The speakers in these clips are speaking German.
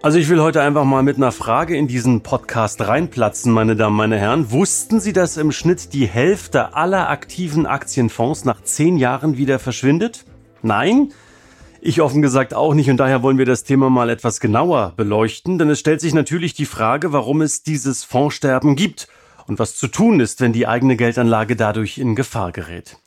Also ich will heute einfach mal mit einer Frage in diesen Podcast reinplatzen, meine Damen, meine Herren. Wussten Sie, dass im Schnitt die Hälfte aller aktiven Aktienfonds nach zehn Jahren wieder verschwindet? Nein? Ich offen gesagt auch nicht und daher wollen wir das Thema mal etwas genauer beleuchten, denn es stellt sich natürlich die Frage, warum es dieses Fondssterben gibt und was zu tun ist, wenn die eigene Geldanlage dadurch in Gefahr gerät.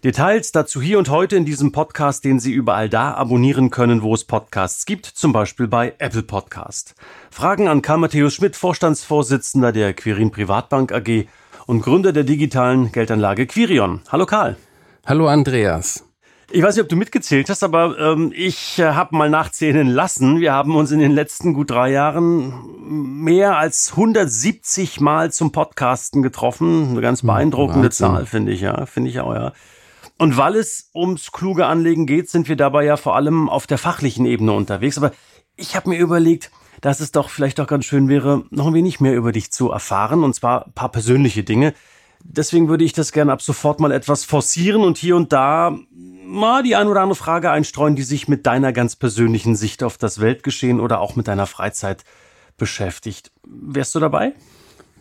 Details dazu hier und heute in diesem Podcast, den Sie überall da abonnieren können, wo es Podcasts gibt, zum Beispiel bei Apple Podcast. Fragen an Karl Matthäus Schmidt, Vorstandsvorsitzender der Quirin Privatbank AG und Gründer der digitalen Geldanlage Quirion. Hallo Karl. Hallo Andreas. Ich weiß nicht, ob du mitgezählt hast, aber ähm, ich äh, habe mal nachzählen lassen. Wir haben uns in den letzten gut drei Jahren mehr als 170 Mal zum Podcasten getroffen. Eine ganz hm, beeindruckende Wahnsinn. Zahl, finde ich, ja. Finde ich auch, ja. Und weil es ums kluge Anlegen geht, sind wir dabei ja vor allem auf der fachlichen Ebene unterwegs. Aber ich habe mir überlegt, dass es doch vielleicht auch ganz schön wäre, noch ein wenig mehr über dich zu erfahren, und zwar ein paar persönliche Dinge. Deswegen würde ich das gerne ab sofort mal etwas forcieren und hier und da mal die ein oder andere Frage einstreuen, die sich mit deiner ganz persönlichen Sicht auf das Weltgeschehen oder auch mit deiner Freizeit beschäftigt. Wärst du dabei?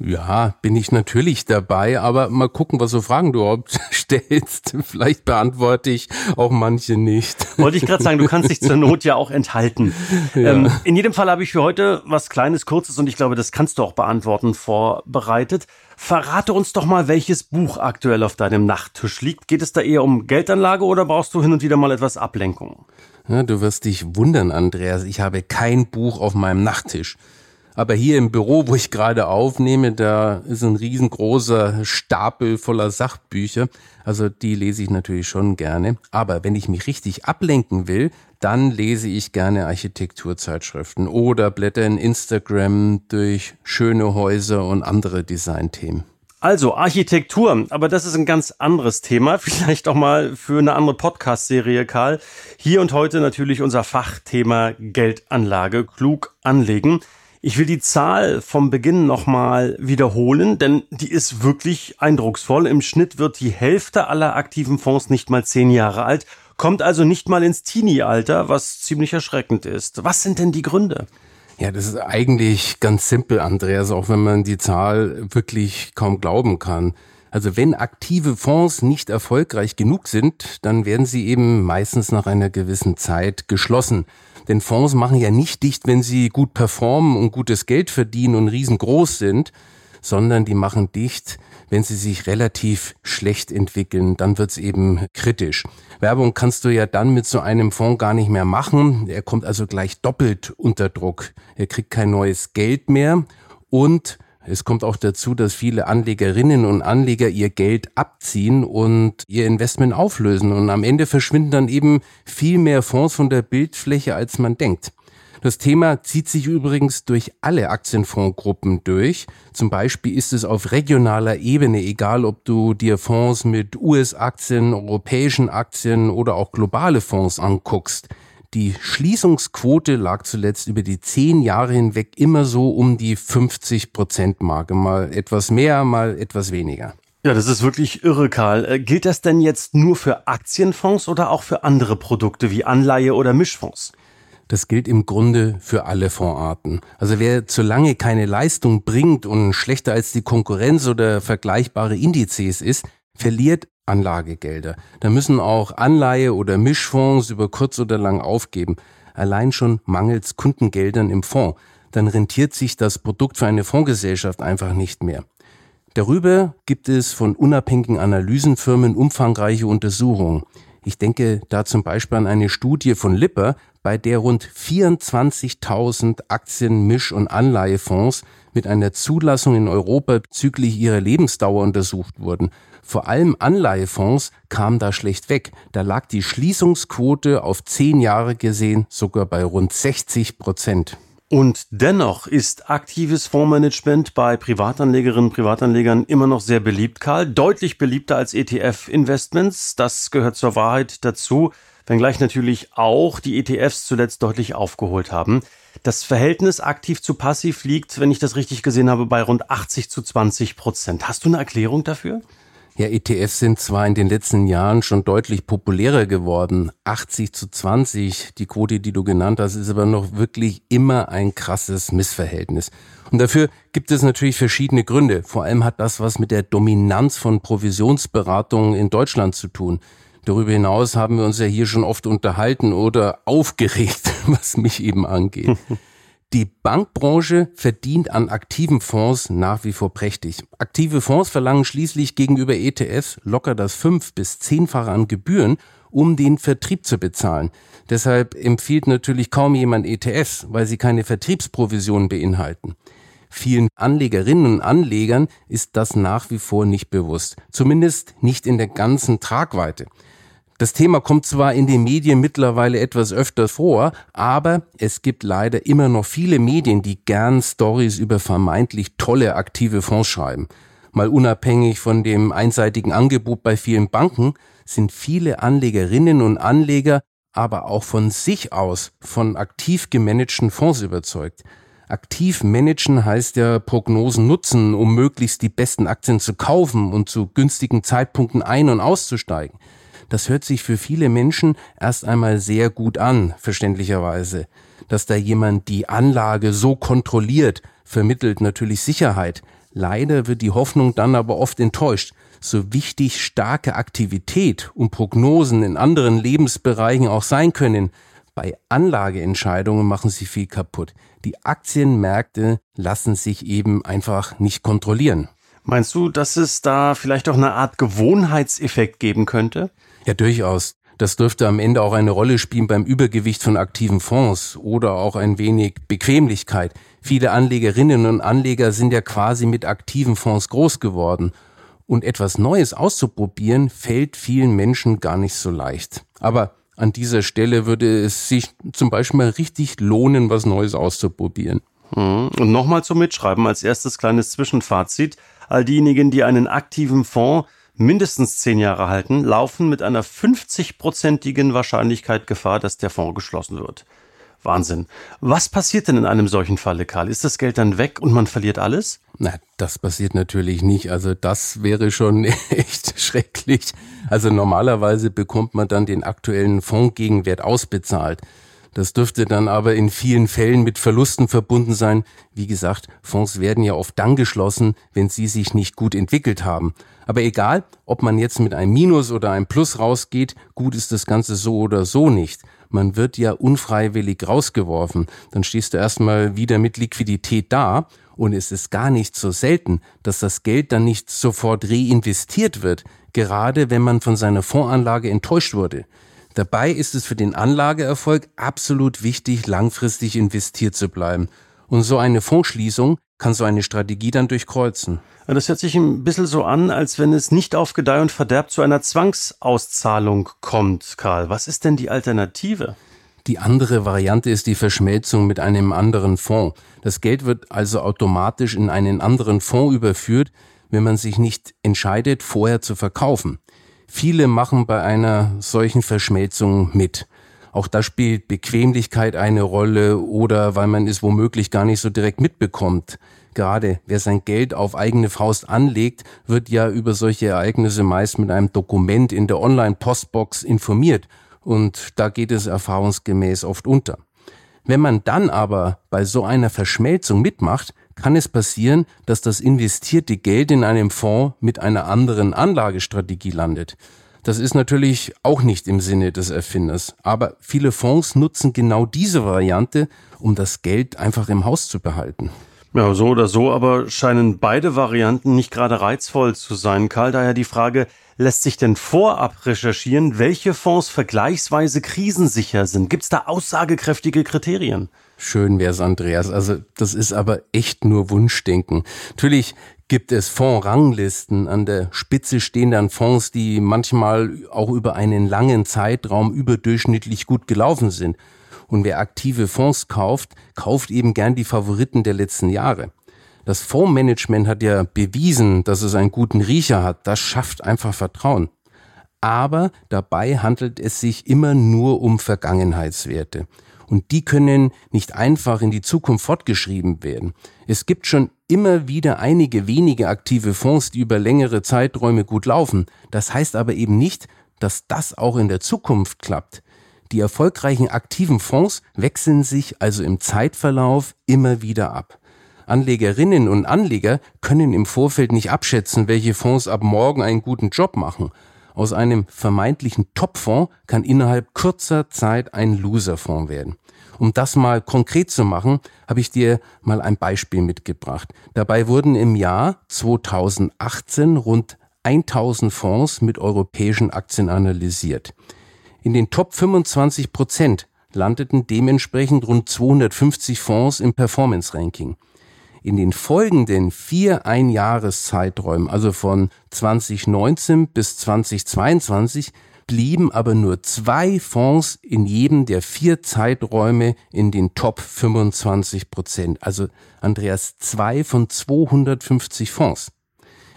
Ja, bin ich natürlich dabei, aber mal gucken, was so Fragen du überhaupt stellst. Vielleicht beantworte ich auch manche nicht. Wollte ich gerade sagen, du kannst dich zur Not ja auch enthalten. Ja. Ähm, in jedem Fall habe ich für heute was Kleines, Kurzes und ich glaube, das kannst du auch beantworten, vorbereitet. Verrate uns doch mal, welches Buch aktuell auf deinem Nachttisch liegt. Geht es da eher um Geldanlage oder brauchst du hin und wieder mal etwas Ablenkung? Ja, du wirst dich wundern, Andreas. Ich habe kein Buch auf meinem Nachttisch. Aber hier im Büro, wo ich gerade aufnehme, da ist ein riesengroßer Stapel voller Sachbücher. Also die lese ich natürlich schon gerne. Aber wenn ich mich richtig ablenken will, dann lese ich gerne Architekturzeitschriften oder blätter in Instagram durch schöne Häuser und andere Designthemen. Also Architektur, aber das ist ein ganz anderes Thema, vielleicht auch mal für eine andere Podcast-Serie, Karl. Hier und heute natürlich unser Fachthema Geldanlage, klug anlegen. Ich will die Zahl vom Beginn nochmal wiederholen, denn die ist wirklich eindrucksvoll. Im Schnitt wird die Hälfte aller aktiven Fonds nicht mal zehn Jahre alt, kommt also nicht mal ins Teenie-Alter, was ziemlich erschreckend ist. Was sind denn die Gründe? Ja, das ist eigentlich ganz simpel, Andreas, auch wenn man die Zahl wirklich kaum glauben kann. Also wenn aktive Fonds nicht erfolgreich genug sind, dann werden sie eben meistens nach einer gewissen Zeit geschlossen. Denn Fonds machen ja nicht dicht, wenn sie gut performen und gutes Geld verdienen und riesengroß sind, sondern die machen dicht, wenn sie sich relativ schlecht entwickeln, dann wird's eben kritisch. Werbung kannst du ja dann mit so einem Fonds gar nicht mehr machen. Er kommt also gleich doppelt unter Druck. Er kriegt kein neues Geld mehr und es kommt auch dazu, dass viele Anlegerinnen und Anleger ihr Geld abziehen und ihr Investment auflösen. Und am Ende verschwinden dann eben viel mehr Fonds von der Bildfläche, als man denkt. Das Thema zieht sich übrigens durch alle Aktienfondsgruppen durch. Zum Beispiel ist es auf regionaler Ebene egal, ob du dir Fonds mit US-Aktien, europäischen Aktien oder auch globale Fonds anguckst. Die Schließungsquote lag zuletzt über die zehn Jahre hinweg immer so um die 50 Prozent Marke. Mal etwas mehr, mal etwas weniger. Ja, das ist wirklich irre, Karl. Äh, gilt das denn jetzt nur für Aktienfonds oder auch für andere Produkte wie Anleihe oder Mischfonds? Das gilt im Grunde für alle Fondsarten. Also wer zu lange keine Leistung bringt und schlechter als die Konkurrenz oder vergleichbare Indizes ist, verliert Anlagegelder. Da müssen auch Anleihe- oder Mischfonds über kurz oder lang aufgeben. Allein schon mangels Kundengeldern im Fonds. Dann rentiert sich das Produkt für eine Fondsgesellschaft einfach nicht mehr. Darüber gibt es von unabhängigen Analysenfirmen umfangreiche Untersuchungen. Ich denke da zum Beispiel an eine Studie von Lipper, bei der rund 24.000 Aktien, Misch- und Anleihefonds mit einer Zulassung in Europa bezüglich ihrer Lebensdauer untersucht wurden. Vor allem Anleihefonds kamen da schlecht weg. Da lag die Schließungsquote auf zehn Jahre gesehen sogar bei rund 60 Prozent. Und dennoch ist aktives Fondsmanagement bei Privatanlegerinnen und Privatanlegern immer noch sehr beliebt, Karl. Deutlich beliebter als ETF-Investments. Das gehört zur Wahrheit dazu, wenngleich natürlich auch die ETFs zuletzt deutlich aufgeholt haben. Das Verhältnis aktiv zu passiv liegt, wenn ich das richtig gesehen habe, bei rund 80 zu 20 Prozent. Hast du eine Erklärung dafür? Ja, ETFs sind zwar in den letzten Jahren schon deutlich populärer geworden. 80 zu 20, die Quote, die du genannt hast, ist aber noch wirklich immer ein krasses Missverhältnis. Und dafür gibt es natürlich verschiedene Gründe. Vor allem hat das was mit der Dominanz von Provisionsberatungen in Deutschland zu tun. Darüber hinaus haben wir uns ja hier schon oft unterhalten oder aufgeregt, was mich eben angeht. Die Bankbranche verdient an aktiven Fonds nach wie vor prächtig. Aktive Fonds verlangen schließlich gegenüber ETFs locker das fünf- bis zehnfache an Gebühren, um den Vertrieb zu bezahlen. Deshalb empfiehlt natürlich kaum jemand ETFs, weil sie keine Vertriebsprovisionen beinhalten. Vielen Anlegerinnen und Anlegern ist das nach wie vor nicht bewusst. Zumindest nicht in der ganzen Tragweite. Das Thema kommt zwar in den Medien mittlerweile etwas öfter vor, aber es gibt leider immer noch viele Medien, die gern Stories über vermeintlich tolle aktive Fonds schreiben. Mal unabhängig von dem einseitigen Angebot bei vielen Banken sind viele Anlegerinnen und Anleger aber auch von sich aus von aktiv gemanagten Fonds überzeugt. Aktiv managen heißt ja Prognosen nutzen, um möglichst die besten Aktien zu kaufen und zu günstigen Zeitpunkten ein- und auszusteigen. Das hört sich für viele Menschen erst einmal sehr gut an, verständlicherweise. Dass da jemand die Anlage so kontrolliert, vermittelt natürlich Sicherheit. Leider wird die Hoffnung dann aber oft enttäuscht. So wichtig starke Aktivität und Prognosen in anderen Lebensbereichen auch sein können, bei Anlageentscheidungen machen sie viel kaputt. Die Aktienmärkte lassen sich eben einfach nicht kontrollieren. Meinst du, dass es da vielleicht auch eine Art Gewohnheitseffekt geben könnte? Ja, durchaus. Das dürfte am Ende auch eine Rolle spielen beim Übergewicht von aktiven Fonds oder auch ein wenig Bequemlichkeit. Viele Anlegerinnen und Anleger sind ja quasi mit aktiven Fonds groß geworden. Und etwas Neues auszuprobieren, fällt vielen Menschen gar nicht so leicht. Aber an dieser Stelle würde es sich zum Beispiel mal richtig lohnen, was Neues auszuprobieren. Hm. Und nochmal zum Mitschreiben als erstes kleines Zwischenfazit. All diejenigen, die einen aktiven Fonds mindestens zehn Jahre halten, laufen mit einer 50-prozentigen Wahrscheinlichkeit Gefahr, dass der Fonds geschlossen wird. Wahnsinn. Was passiert denn in einem solchen Falle, Karl? Ist das Geld dann weg und man verliert alles? Na, das passiert natürlich nicht. Also das wäre schon echt schrecklich. Also normalerweise bekommt man dann den aktuellen Fondsgegenwert ausbezahlt. Das dürfte dann aber in vielen Fällen mit Verlusten verbunden sein. Wie gesagt, Fonds werden ja oft dann geschlossen, wenn sie sich nicht gut entwickelt haben. Aber egal, ob man jetzt mit einem Minus oder einem Plus rausgeht, gut ist das Ganze so oder so nicht. Man wird ja unfreiwillig rausgeworfen. Dann stehst du erstmal wieder mit Liquidität da und es ist gar nicht so selten, dass das Geld dann nicht sofort reinvestiert wird, gerade wenn man von seiner Fondsanlage enttäuscht wurde. Dabei ist es für den Anlageerfolg absolut wichtig, langfristig investiert zu bleiben. Und so eine Fondsschließung kann so eine Strategie dann durchkreuzen. Das hört sich ein bisschen so an, als wenn es nicht auf Gedeih und Verderb zu einer Zwangsauszahlung kommt, Karl. Was ist denn die Alternative? Die andere Variante ist die Verschmelzung mit einem anderen Fonds. Das Geld wird also automatisch in einen anderen Fonds überführt, wenn man sich nicht entscheidet, vorher zu verkaufen. Viele machen bei einer solchen Verschmelzung mit. Auch da spielt Bequemlichkeit eine Rolle oder weil man es womöglich gar nicht so direkt mitbekommt. Gerade wer sein Geld auf eigene Faust anlegt, wird ja über solche Ereignisse meist mit einem Dokument in der Online-Postbox informiert und da geht es erfahrungsgemäß oft unter. Wenn man dann aber bei so einer Verschmelzung mitmacht, kann es passieren, dass das investierte Geld in einem Fonds mit einer anderen Anlagestrategie landet. Das ist natürlich auch nicht im Sinne des Erfinders, aber viele Fonds nutzen genau diese Variante, um das Geld einfach im Haus zu behalten. Ja, so oder so, aber scheinen beide Varianten nicht gerade reizvoll zu sein. Karl, daher die Frage, lässt sich denn vorab recherchieren, welche Fonds vergleichsweise krisensicher sind? Gibt es da aussagekräftige Kriterien? Schön wär's, Andreas. Also das ist aber echt nur Wunschdenken. Natürlich gibt es Fondsranglisten. An der Spitze stehen dann Fonds, die manchmal auch über einen langen Zeitraum überdurchschnittlich gut gelaufen sind. Und wer aktive Fonds kauft, kauft eben gern die Favoriten der letzten Jahre. Das Fondsmanagement hat ja bewiesen, dass es einen guten Riecher hat. Das schafft einfach Vertrauen. Aber dabei handelt es sich immer nur um Vergangenheitswerte. Und die können nicht einfach in die Zukunft fortgeschrieben werden. Es gibt schon immer wieder einige wenige aktive Fonds, die über längere Zeiträume gut laufen. Das heißt aber eben nicht, dass das auch in der Zukunft klappt. Die erfolgreichen aktiven Fonds wechseln sich also im Zeitverlauf immer wieder ab. Anlegerinnen und Anleger können im Vorfeld nicht abschätzen, welche Fonds ab morgen einen guten Job machen. Aus einem vermeintlichen Topfonds kann innerhalb kurzer Zeit ein Loserfonds werden. Um das mal konkret zu machen, habe ich dir mal ein Beispiel mitgebracht. Dabei wurden im Jahr 2018 rund 1000 Fonds mit europäischen Aktien analysiert. In den Top 25 Prozent landeten dementsprechend rund 250 Fonds im Performance Ranking. In den folgenden vier Einjahreszeiträumen, also von 2019 bis 2022, blieben aber nur zwei Fonds in jedem der vier Zeiträume in den Top 25 Prozent. Also Andreas, zwei von 250 Fonds.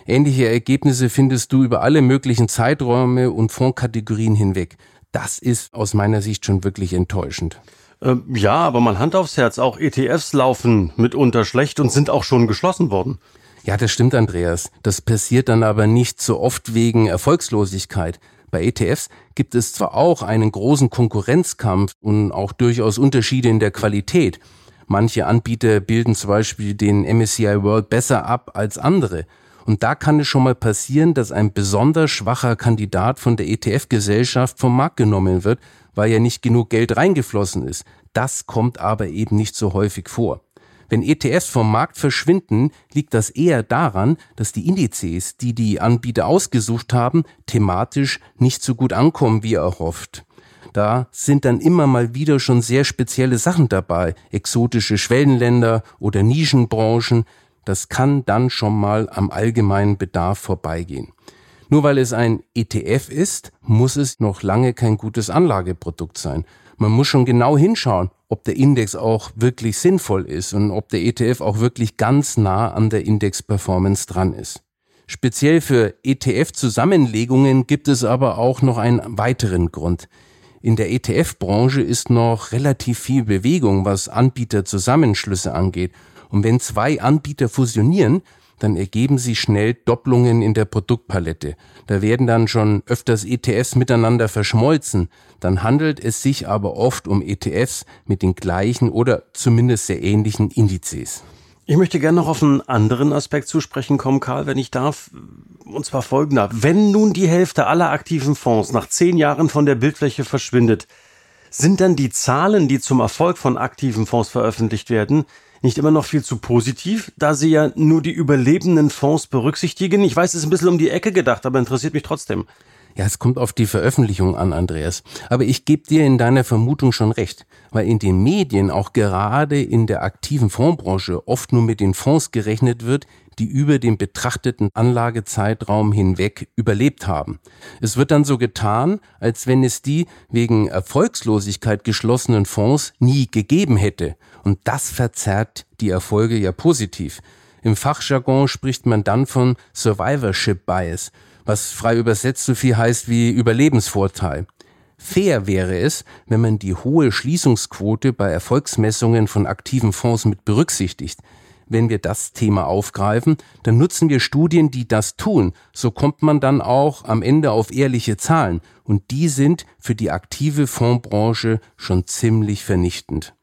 Ähnliche Ergebnisse findest du über alle möglichen Zeiträume und Fondskategorien hinweg. Das ist aus meiner Sicht schon wirklich enttäuschend. Ähm, ja, aber mal Hand aufs Herz, auch ETFs laufen mitunter schlecht und sind auch schon geschlossen worden. Ja, das stimmt, Andreas. Das passiert dann aber nicht so oft wegen Erfolgslosigkeit. Bei ETFs gibt es zwar auch einen großen Konkurrenzkampf und auch durchaus Unterschiede in der Qualität. Manche Anbieter bilden zum Beispiel den MSCI World besser ab als andere. Und da kann es schon mal passieren, dass ein besonders schwacher Kandidat von der ETF-Gesellschaft vom Markt genommen wird, weil ja nicht genug Geld reingeflossen ist. Das kommt aber eben nicht so häufig vor. Wenn ETFs vom Markt verschwinden, liegt das eher daran, dass die Indizes, die die Anbieter ausgesucht haben, thematisch nicht so gut ankommen wie erhofft. Da sind dann immer mal wieder schon sehr spezielle Sachen dabei, exotische Schwellenländer oder Nischenbranchen. Das kann dann schon mal am allgemeinen Bedarf vorbeigehen. Nur weil es ein ETF ist, muss es noch lange kein gutes Anlageprodukt sein. Man muss schon genau hinschauen, ob der Index auch wirklich sinnvoll ist und ob der ETF auch wirklich ganz nah an der Index-Performance dran ist. Speziell für ETF-Zusammenlegungen gibt es aber auch noch einen weiteren Grund. In der ETF-Branche ist noch relativ viel Bewegung, was Anbieterzusammenschlüsse angeht. Und wenn zwei Anbieter fusionieren, dann ergeben sich schnell Doppelungen in der Produktpalette. Da werden dann schon öfters ETFs miteinander verschmolzen. Dann handelt es sich aber oft um ETFs mit den gleichen oder zumindest sehr ähnlichen Indizes. Ich möchte gerne noch auf einen anderen Aspekt zu sprechen kommen, Karl, wenn ich darf. Und zwar folgender. Wenn nun die Hälfte aller aktiven Fonds nach zehn Jahren von der Bildfläche verschwindet, sind dann die Zahlen, die zum Erfolg von aktiven Fonds veröffentlicht werden, nicht immer noch viel zu positiv, da sie ja nur die überlebenden Fonds berücksichtigen? Ich weiß, es ist ein bisschen um die Ecke gedacht, aber interessiert mich trotzdem. Ja, es kommt auf die Veröffentlichung an, Andreas. Aber ich gebe dir in deiner Vermutung schon recht, weil in den Medien auch gerade in der aktiven Fondsbranche oft nur mit den Fonds gerechnet wird, die über den betrachteten Anlagezeitraum hinweg überlebt haben. Es wird dann so getan, als wenn es die wegen Erfolgslosigkeit geschlossenen Fonds nie gegeben hätte. Und das verzerrt die Erfolge ja positiv. Im Fachjargon spricht man dann von Survivorship Bias was frei übersetzt so viel heißt wie Überlebensvorteil. Fair wäre es, wenn man die hohe Schließungsquote bei Erfolgsmessungen von aktiven Fonds mit berücksichtigt. Wenn wir das Thema aufgreifen, dann nutzen wir Studien, die das tun. So kommt man dann auch am Ende auf ehrliche Zahlen. Und die sind für die aktive Fondsbranche schon ziemlich vernichtend.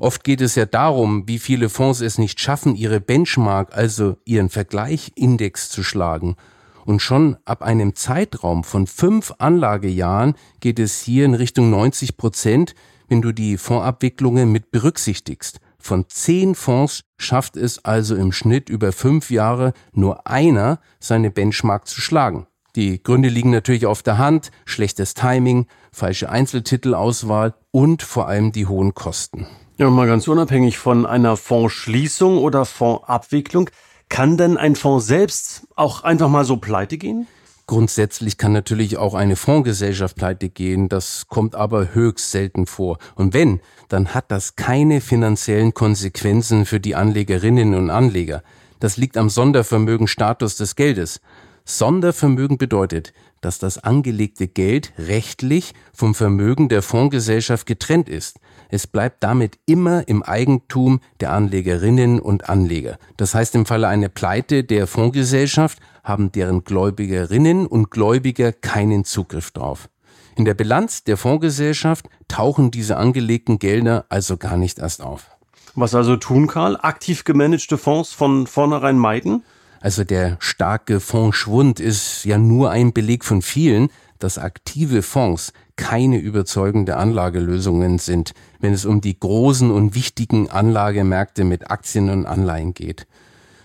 Oft geht es ja darum, wie viele Fonds es nicht schaffen, ihre Benchmark, also ihren Vergleichindex zu schlagen. Und schon ab einem Zeitraum von fünf Anlagejahren geht es hier in Richtung 90 Prozent, wenn du die Fondsabwicklungen mit berücksichtigst. Von zehn Fonds schafft es also im Schnitt über fünf Jahre nur einer, seine Benchmark zu schlagen. Die Gründe liegen natürlich auf der Hand, schlechtes Timing, falsche Einzeltitelauswahl und vor allem die hohen Kosten. Ja, mal ganz unabhängig von einer Fondsschließung oder Fondsabwicklung, kann denn ein Fonds selbst auch einfach mal so pleite gehen? Grundsätzlich kann natürlich auch eine Fondsgesellschaft pleite gehen, das kommt aber höchst selten vor. Und wenn, dann hat das keine finanziellen Konsequenzen für die Anlegerinnen und Anleger. Das liegt am Sondervermögenstatus des Geldes. Sondervermögen bedeutet, dass das angelegte Geld rechtlich vom Vermögen der Fondsgesellschaft getrennt ist. Es bleibt damit immer im Eigentum der Anlegerinnen und Anleger. Das heißt, im Falle einer Pleite der Fondsgesellschaft haben deren Gläubigerinnen und Gläubiger keinen Zugriff drauf. In der Bilanz der Fondsgesellschaft tauchen diese angelegten Gelder also gar nicht erst auf. Was also tun, Karl? Aktiv gemanagte Fonds von vornherein meiden? Also der starke Fondsschwund ist ja nur ein Beleg von vielen, dass aktive Fonds keine überzeugende Anlagelösungen sind, wenn es um die großen und wichtigen Anlagemärkte mit Aktien und Anleihen geht.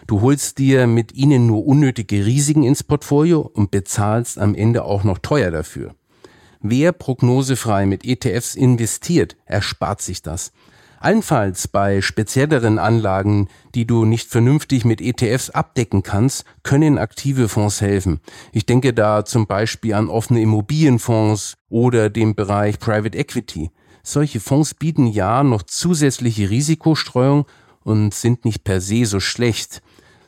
Du holst dir mit ihnen nur unnötige Risiken ins Portfolio und bezahlst am Ende auch noch teuer dafür. Wer prognosefrei mit ETFs investiert, erspart sich das. Allenfalls bei spezielleren Anlagen, die du nicht vernünftig mit ETFs abdecken kannst, können aktive Fonds helfen. Ich denke da zum Beispiel an offene Immobilienfonds oder dem Bereich Private Equity. Solche Fonds bieten ja noch zusätzliche Risikostreuung und sind nicht per se so schlecht.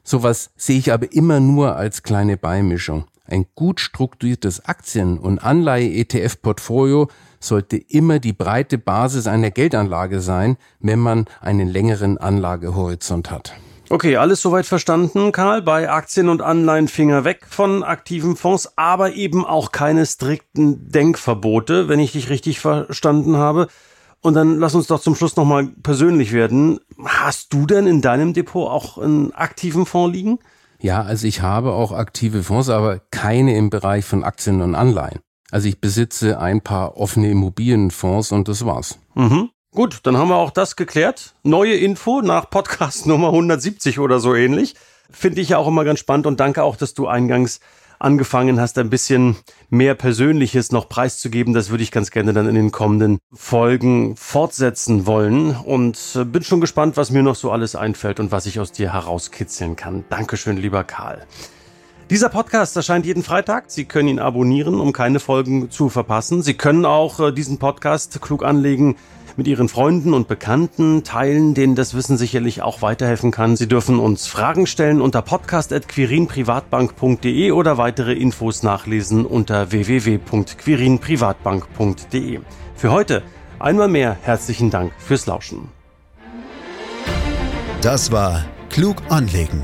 Sowas sehe ich aber immer nur als kleine Beimischung. Ein gut strukturiertes Aktien- und Anleihe-ETF-Portfolio sollte immer die breite Basis einer Geldanlage sein, wenn man einen längeren Anlagehorizont hat. Okay, alles soweit verstanden, Karl. Bei Aktien und Anleihen Finger weg von aktiven Fonds, aber eben auch keine strikten Denkverbote, wenn ich dich richtig verstanden habe. Und dann lass uns doch zum Schluss nochmal persönlich werden. Hast du denn in deinem Depot auch einen aktiven Fonds liegen? Ja, also ich habe auch aktive Fonds, aber keine im Bereich von Aktien und Anleihen. Also ich besitze ein paar offene Immobilienfonds und das war's. Mhm. Gut, dann haben wir auch das geklärt. Neue Info nach Podcast Nummer 170 oder so ähnlich. Finde ich ja auch immer ganz spannend und danke auch, dass du eingangs angefangen hast, ein bisschen mehr Persönliches noch preiszugeben. Das würde ich ganz gerne dann in den kommenden Folgen fortsetzen wollen und äh, bin schon gespannt, was mir noch so alles einfällt und was ich aus dir herauskitzeln kann. Dankeschön, lieber Karl. Dieser Podcast erscheint jeden Freitag. Sie können ihn abonnieren, um keine Folgen zu verpassen. Sie können auch äh, diesen Podcast klug anlegen mit Ihren Freunden und Bekannten teilen, denen das Wissen sicherlich auch weiterhelfen kann. Sie dürfen uns Fragen stellen unter podcast.quirinprivatbank.de oder weitere Infos nachlesen unter www.quirinprivatbank.de. Für heute einmal mehr herzlichen Dank fürs Lauschen. Das war Klug anlegen.